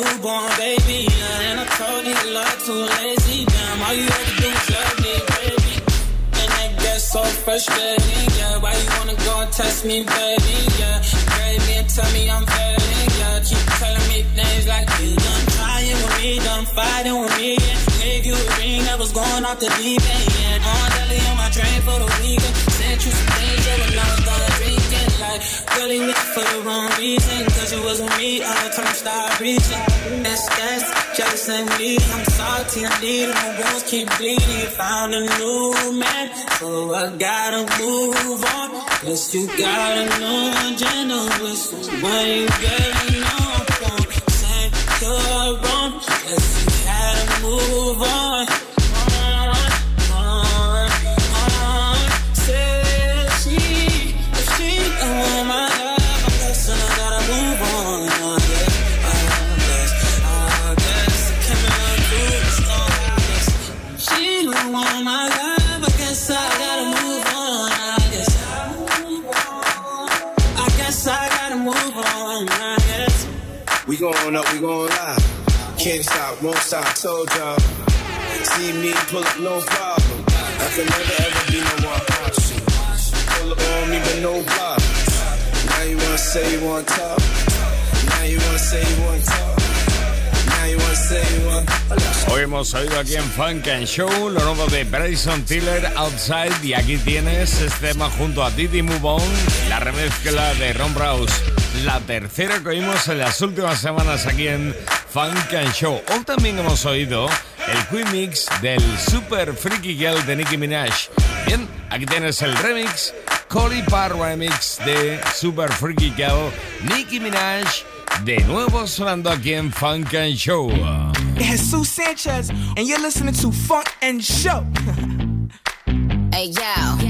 Speaker 3: Newborn baby. And I told you you love too lazy. Damn, all you had to do was love me, baby. And that gets so frustrating, yeah. Why you wanna go and test me, baby? Yeah, grade me and tell me I'm failing, yeah. Keep telling me things like you done trying with me, done fighting with me. Yeah. Gave you a ring that was going off the deep end. Yeah. On daily on my train for the weekend. Sent you some things, yeah, when I gonna drink it. Like, really with for the wrong reason. Cause you wasn't me, all the time start reaching. That's, that's, jealous and me. I'm salty, I need it, my wounds keep bleeding. Found a new man, so I gotta move on. Plus you got a new agenda with someone you getting on from. Saying you're wrong, plus you gotta move on.
Speaker 22: Up, we. Can't stop, stop, told y'all. See me pull up, no problem. Never ever be no.
Speaker 2: Hoy hemos oído aquí en Funk and Show lo nuevo de Bryson Tiller Outside y aquí tienes este tema junto a Didi Move On, la remezcla de Ron Browse, la tercera que oímos en las últimas semanas aquí en Funk and Show. Hoy también hemos oído el Queen Mix del Super Freaky Girl de Nicki Minaj. Bien, aquí tienes el remix, Collie Parr Remix de Super Freaky Girl, Nicki Minaj, de nuevo sonando aquí en Funk and Show.
Speaker 31: Jesus Sanchez, and you're listening to Funk and Show.
Speaker 10: Hey yo,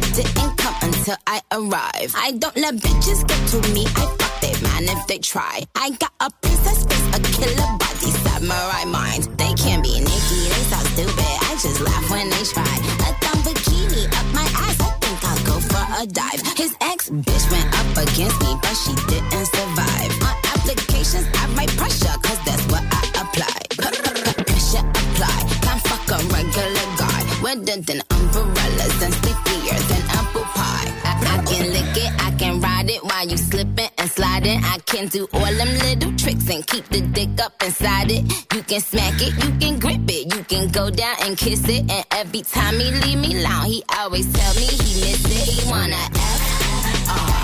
Speaker 10: prettiest bitch didn't come until I arrive. I don't let bitches get to me. I fuck they man if they try. I got a princess face, a killer body, samurai mind. They can't be Nikki, they so stupid. I just laugh when they try. A thumb bikini up my ass. I think I'll go for a dive. His ex bitch went up against me, but she didn't survive. On applications, I write pressure, cause that's what I apply. *laughs* Pressure apply. Can't fuck a regular guy. Umbrellas and sliding. I can do all them little tricks and keep the dick up inside it. You can smack it, you can grip it, you can go down and kiss it. And every time he leave me alone, he always tell me he miss it. He wanna F R.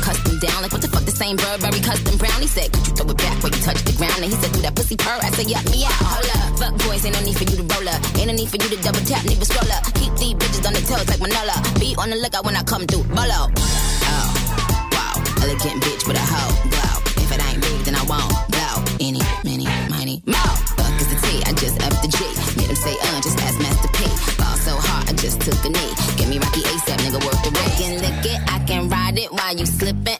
Speaker 10: Custom down. Like, what the same Burberry custom brown? He said, could you throw it back when you touch the ground? And he said, do that pussy purr. I said, yup, me out. Hold up. Fuck boys, ain't no need for you to roll up. Ain't no need for you to double tap, nigga scroll up. Keep these bitches on the toes like Manolo. Be on the lookout when I come through. Bolo. Oh, wow. Elegant bitch with a hoe. Glow. If it ain't big, then I won't blow. Any, many, mighty, mo. Fuck is the T, I just up the G. Made him say, uh, just ask Master P. Ball so hard, I just took a knee. Give me Rocky ASAP, nigga, work the rate. I can lick it, I can ride it while you slipping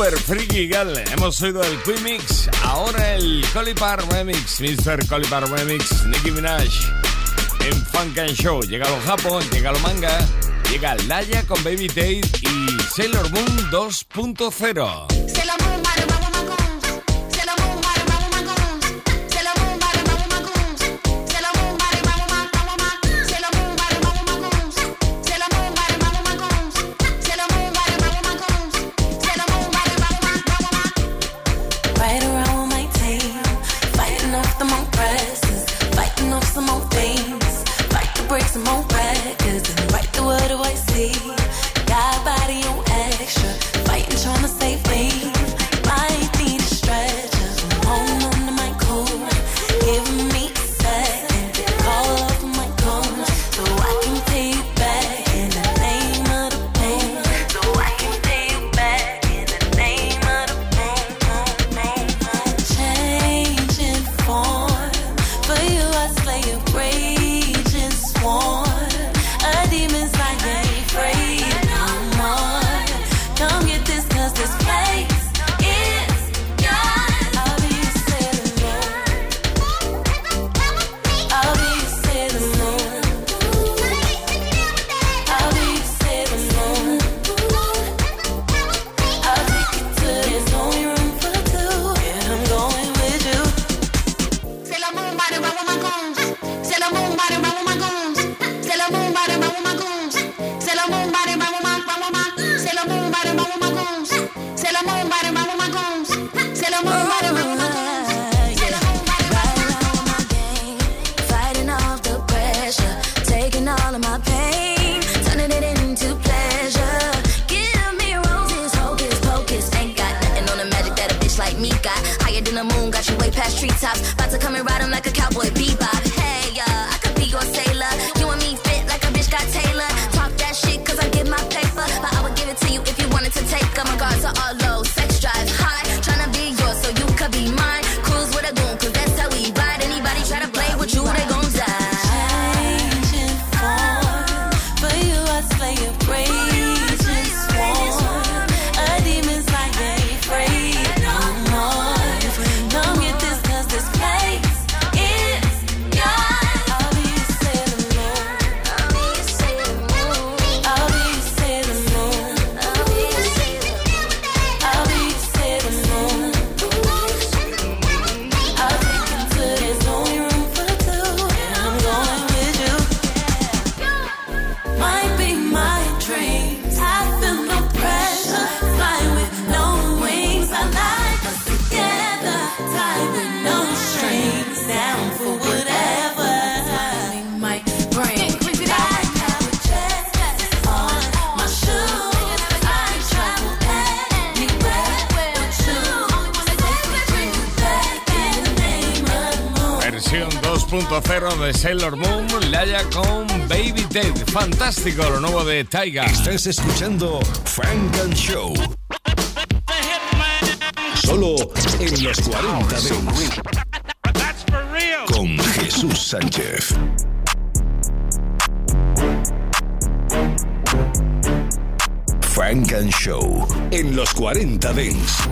Speaker 14: Super Freaky Girl. Hemos oído el Queen ahora el Colipar Remix, Mr. Colipar Remix, Nicki Minaj. En Funk and Show. Llega lo Japón, llega lo manga, llega Laya con Baby Tate y Sailor Moon 2.0. de Sailor Moon, Laya con Baby Dead. Fantástico lo nuevo de Taiga.
Speaker 1: Estás escuchando Frank and Show. Solo en los 40 de Con Jesús Sánchez. Frank and Show en los 40 Dents.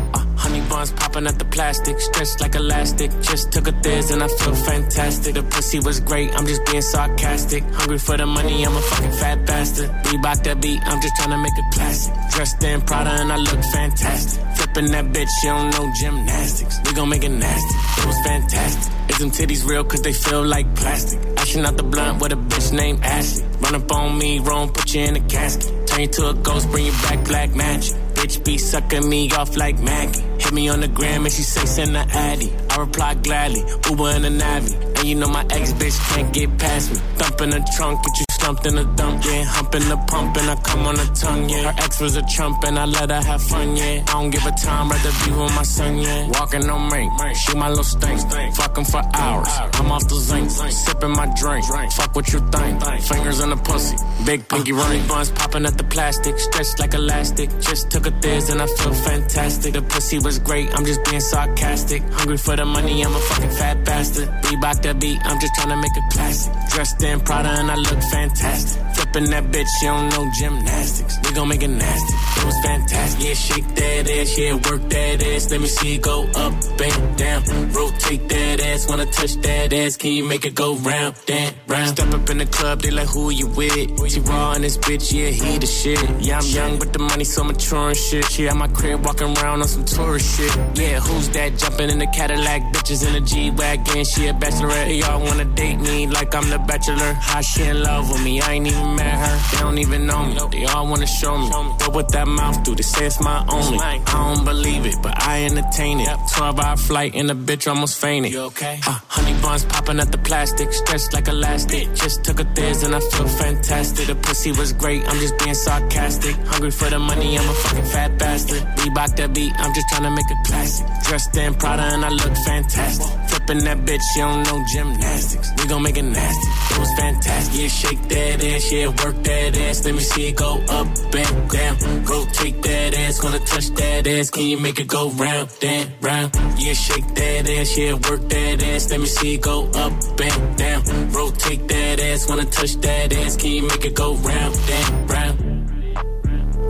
Speaker 20: Honey buns popping at the plastic, stretched like elastic. Just took a thiz and I feel fantastic. The pussy was great, I'm just being sarcastic. Hungry for the money, I'm a fucking fat bastard. Reebok that beat, I'm just trying to make it classic. Dressed in Prada and I look fantastic. Flipping that bitch, you don't know gymnastics. We gon' make it nasty. It was fantastic. Is them titties real cause they feel like plastic? Ashing out the blunt with a bitch named Ashley. Run up on me, wrong, put you in a casket. Turn you to a ghost, bring you back black magic. Bitch be sucking me off like Maggie. Hit me on the gram and she say send the addy. I reply gladly, Uber in the Navi. And you know my ex bitch can't get past me. Thump in the trunk, get you in the dump, yeah. Humping the pump and I come on the tongue, yeah. Her ex was a chump and I let her have fun, yeah. I don't give a time, rather be with my son, yeah. Walking on me, shoot my little stink. Fucking for hours. I'm off the zinc, sipping my drink. Fuck what you think. Fingers in the pussy, big pinky ring. Buns popping at the plastic, stretched like elastic. Just took a thiz and I feel fantastic. The pussy was great, I'm just being sarcastic. Hungry for the money, I'm a fucking fat bastard. Reebok the beat, I'm just trying to make a classic. Dressed in Prada and I look fantastic. Flipping that bitch, she don't know gymnastics. We gon' make it nasty. It
Speaker 23: was fantastic. Yeah, shake that ass, yeah, work that ass. Let me see it go up and down. Rotate that ass, wanna touch that ass. Can you make it go round, and round? Step up in the club, they like, who you with? She raw in this bitch, yeah, he the shit. Yeah, I'm young, but the money so mature and shit. She at my crib walking around on some tourist shit. Yeah, who's that jumping in the Cadillac? Bitches in the G Wagon, she a bachelorette. Y'all wanna date me like I'm the bachelor. How she in love with me? I ain't even met her. They don't even know me. They all wanna show me. What would that mouth do? They say it's my only. I don't believe it, but I entertain it. 12 hour flight and the bitch almost fainted. You okay? Honey buns popping at the plastic, stretched like elastic. Just took a thiz and I feel fantastic. The pussy was great, I'm just being sarcastic. Hungry for the money, I'm a fucking fat bastard. Reebok that beat, I'm just trying to make a classic. Dressed in Prada and I look fantastic. Flipping that bitch, she don't know gymnastics. We gon' make it nasty. It was fantastic. Yeah, shake that ass, yeah, work that ass. Let me see it go up and down. Rotate that ass, gonna touch that ass. Can you make it go round and round? Yeah, shake that ass, yeah, work that ass. Let me see it go up and down. Rotate that ass, wanna touch that ass. Can you make it go round and round?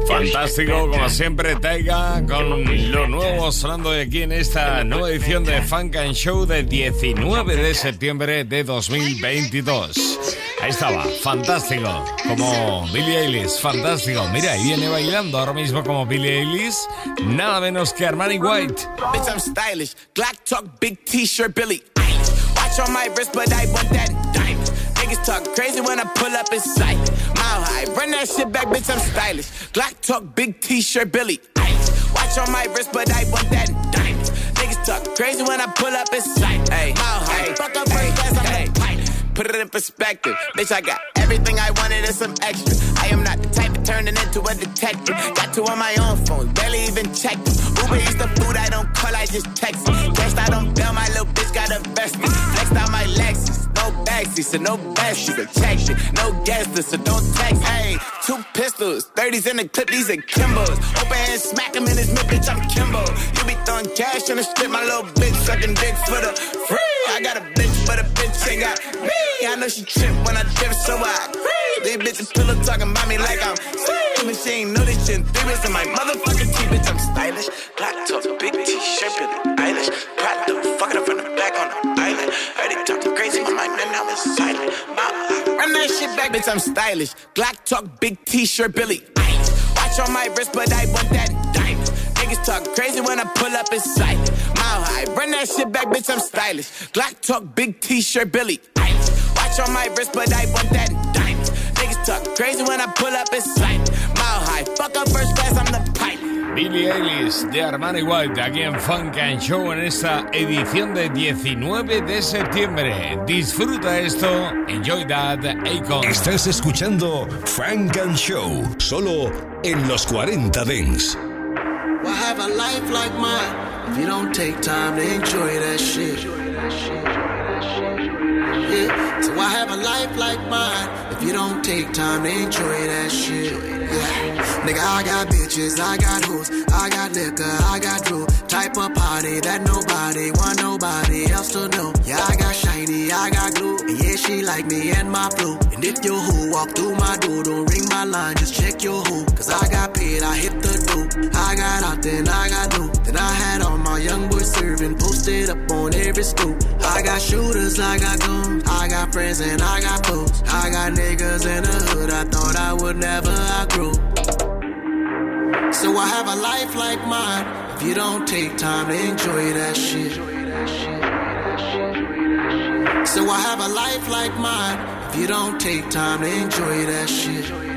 Speaker 2: Fantástico, como siempre, Taiga, con lo nuevo sonando de aquí en esta nueva edición de Funk and Show de 19 de septiembre de 2022. Ahí estaba, fantástico, como Billie Eilish, fantástico. Mira, ahí viene bailando ahora mismo como Billie Eilish, nada menos que Armani White.
Speaker 34: Bitch, I'm stylish. Glock talk, big t-shirt, Billy. Watch on my wrist, but I want that diamond. Niggas talk crazy when I pull up in sight. Mile high, run that shit back, bitch, I'm stylish. Glock talk, big t-shirt, Billie Eilish. Watch on my wrist, but I want that diamond. Niggas talk crazy when I pull up in sight. Hey, mile high, fuck up first class, I'm. Put it in perspective, bitch, I got everything I wanted and some extra. I am not the turning into a detective. Got two on my own phone, barely even checked. Uber is the food I don't call, I just text it. Cashed out on bail, my little bitch got a vested. Flexed out my Lexus, no backseat, so no bestie. Protection, no guest so don't text. Hey, two pistols, 30s in the clip, these are Kimbos. Open hand, smack him in his mid, bitch, I'm Kimbo. You be throwing cash on the strip, my little bitch sucking dick for the free. I got a bitch, but a bitch ain't got me. I know she trip when I dip, so I. These bitches pillow talking about me like I'm steam. she ain't know this shit. Three in my motherfucking teeth, bitch, I'm stylish. Black top, big t-shirt, Billie Eilish. Prada, fucking up from the back on the island. Heard it talking crazy, my mind, and now it's silent. Run that shit back, bitch, I'm stylish. Glock talk, big t-shirt, Billie Eilish. Watch on my wrist, but I want that diamond. Niggas talk crazy when I pull up in sight. Mile high, run that shit back, bitch, I'm stylish. Glock talk, big t-shirt, Billie Eilish. Watch on my wrist, but I want that diamond. Niggas talk crazy when I pull up in sight. Mile high, fuck up first class, I'm the pipe.
Speaker 2: Billie Eilish de Armani White aquí en Funk and Show en esta edición de 19 de septiembre. Disfruta esto, enjoy that, Akon.
Speaker 1: Estás escuchando Funk and Show solo en los 40 Dents.
Speaker 21: Why have a life like mine if you don't take time to enjoy that shit? Yeah, so I have a life like mine if you don't take time to enjoy that shit. Yeah, nigga, I got bitches, I got hoes, I got liquor, I got drew. Type of party that nobody want nobody else to know. Yeah, I got shiny, I got glue, and yeah, she like me and my flow. And if your who walk through my door, don't ring my line, just check your who. Cause I got paid, I hit the door. I got out, then I got new. Then I had all my up on every stool. I got shooters, I got guns, I got friends and I got foes. I got niggas in the hood, I thought I would never outgrow. So I have a life like mine. If you don't take time to enjoy that shit. So I have a life like mine. If you don't take time to enjoy that shit.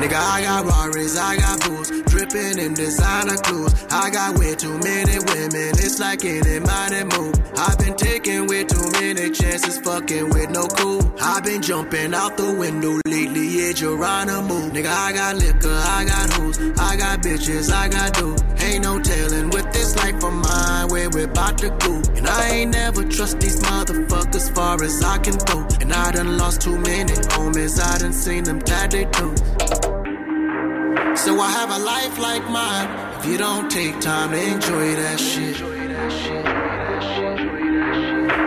Speaker 21: Nigga, I got Rarries, I got booze, dripping in designer clothes. I got way too many women, it's like any money move. I've been taking way too many chances, fucking with no cool. I've been jumping out the window lately, yeah, Geronimo. Nigga, I got liquor, I got hoes, I got bitches, I got dough. Ain't no telling with this life of mine where we're about to go. And I ain't never trust these motherfuckers far as I can go. And I done lost too many homies, I done seen them tie they toes. So I have a life like mine. If you don't take time to enjoy that shit.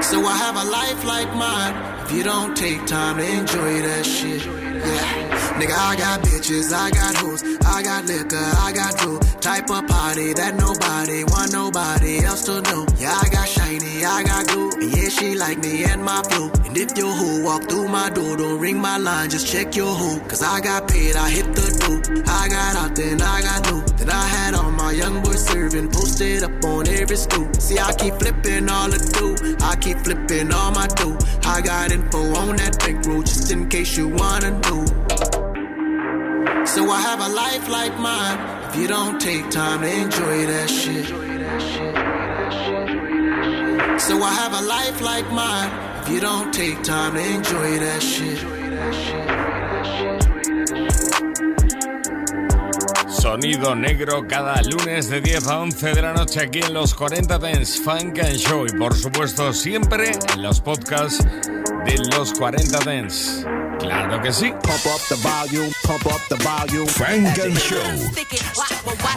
Speaker 21: So I have a life like mine. If you don't take time to enjoy that shit. Yeah. Nigga, I got bitches, I got hoes, I got liquor, I got dough. Type of party that nobody want nobody else to know. Yeah, I got shiny, I got glue, yeah, she like me and my flow. And if your hoe walk through my door, don't ring my line, just check your hoe. Cause I got paid, I hit the dope. I got out, then I got new. Then I had all my young boys serving, posted up on every stoop. See, I keep flipping all the dough, I keep flipping all my dough. I got info on that bankroll, just in case you wanna know. So I have a life like mine. If you don't take time to enjoy that shit. So I have a life like mine. If you don't take time to enjoy that shit.
Speaker 2: Sonido negro cada lunes de 10 a 11 de la noche aquí en los 40 Dance Funk and Show y por supuesto siempre en los podcasts de los 40 Dance. Claro que sí.
Speaker 35: Pump up the volume, pump up the volume.
Speaker 1: Funk and Show.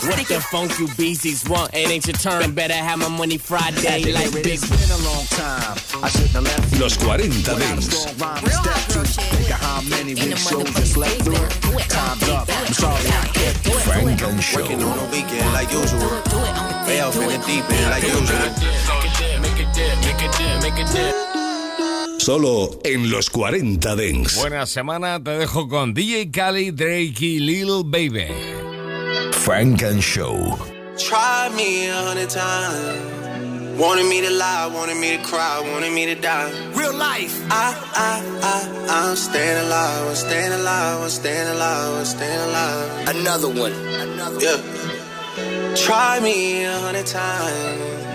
Speaker 23: What the funk you beasties want? It ain't your turn. Better have my money Friday like big.
Speaker 35: It's been a long time. I shouldn't have left you.
Speaker 1: Los 40
Speaker 35: When I was
Speaker 1: Dance.
Speaker 35: gonna rhyme and step to. Think of how many weak shows just left through. Time's up. I'm sorry I can't do it.
Speaker 1: Funk and Show.
Speaker 32: Working on the weekend like usual. Way off in the deep end like usual.
Speaker 1: Solo en los 40 Dance.
Speaker 2: Buena semana, te dejo con DJ Khaled, Drake y Lil Baby.
Speaker 1: Funk and Show.
Speaker 34: Tried me a hundred times. Wanted me to lie, wanted me to cry, wanted me to die.
Speaker 31: Real life.
Speaker 34: I, I, I, I'm staying alive, I'm staying alive, I'm staying alive, I'm staying alive.
Speaker 29: Another one.
Speaker 34: Yeah. Try me a hundred times.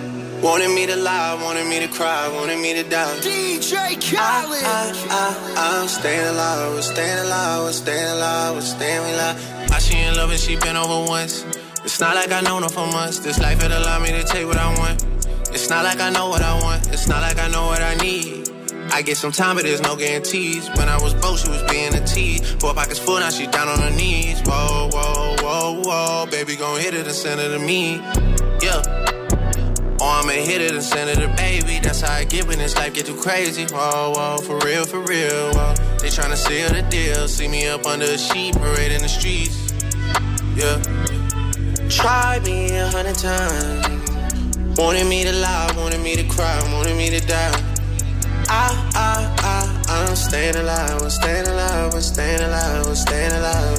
Speaker 34: Wanted me to lie, wanted me to cry, wanted me to die.
Speaker 31: DJ
Speaker 34: I,
Speaker 31: Khaled.
Speaker 34: I, I, I'm staying alive, I'm staying alive, I'm staying alive, I'm staying alive. I she in love and she been over once. It's not like I known her for months. This life it allow me to take what I want. It's not like I know what I want. It's not like I know what I need. I get some time, but there's no guarantees. When I was broke, she was being a tease. Four pockets full, now she down on her knees. Whoa, whoa, whoa, whoa. Baby, gon' hit it and send it to me. Yeah. Or I'ma hit it and send it to baby. That's how I get when this life get too crazy. Whoa, whoa, for real, for real. Whoa. They tryna seal the deal. See me up under a sheet, parade in the streets. Yeah. Try me a hundred times. Wanted me to lie, wanted me to cry, wanted me to die. I, I, I, I'm staying alive, I'm staying alive, I'm staying alive, I'm staying alive.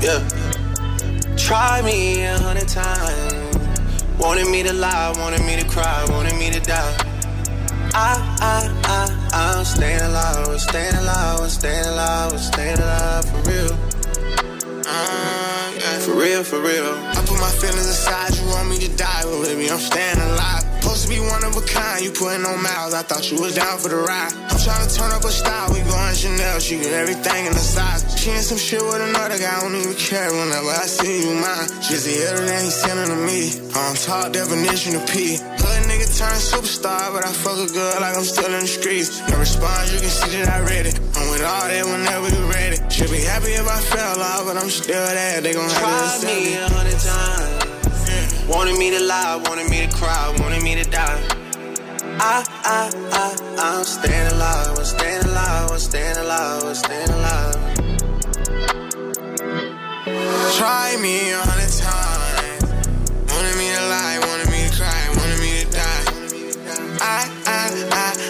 Speaker 34: Yeah. Try me a hundred times. Wanted me to lie, wanted me to cry, wanted me to die. I, I, I, I'm staying alive, I'm staying alive, I'm staying alive, I'm staying alive for real. Uh, yeah. For real, for real.
Speaker 22: I put my feelings aside, you want me to die, but baby, I'm staying alive. Supposed to be one of a kind, you putting on miles, I thought you was down for the ride. I'm trying to turn up a style, we going Chanel, she get everything in the size. She in some shit with another guy, I don't even care whenever I see you mine. She's the other than he sending to me. On top definition of P. Hood nigga turned superstar, but I fuck a girl like I'm still in the streets. No response, you can see that I read it. I'm with all that whenever you ready. Should be happy if I fell off, but I'm still there. They gon' have to
Speaker 34: Try me a hundred times. Wanted me to lie, wanted me to cry, wanted me to die. I, I, I, I'm staying alive, I'm staying alive, I'm staying alive, I'm staying alive.
Speaker 22: Try me a hundred times. Wanted me to lie, wanted me to cry, wanted me to die. I, I, I,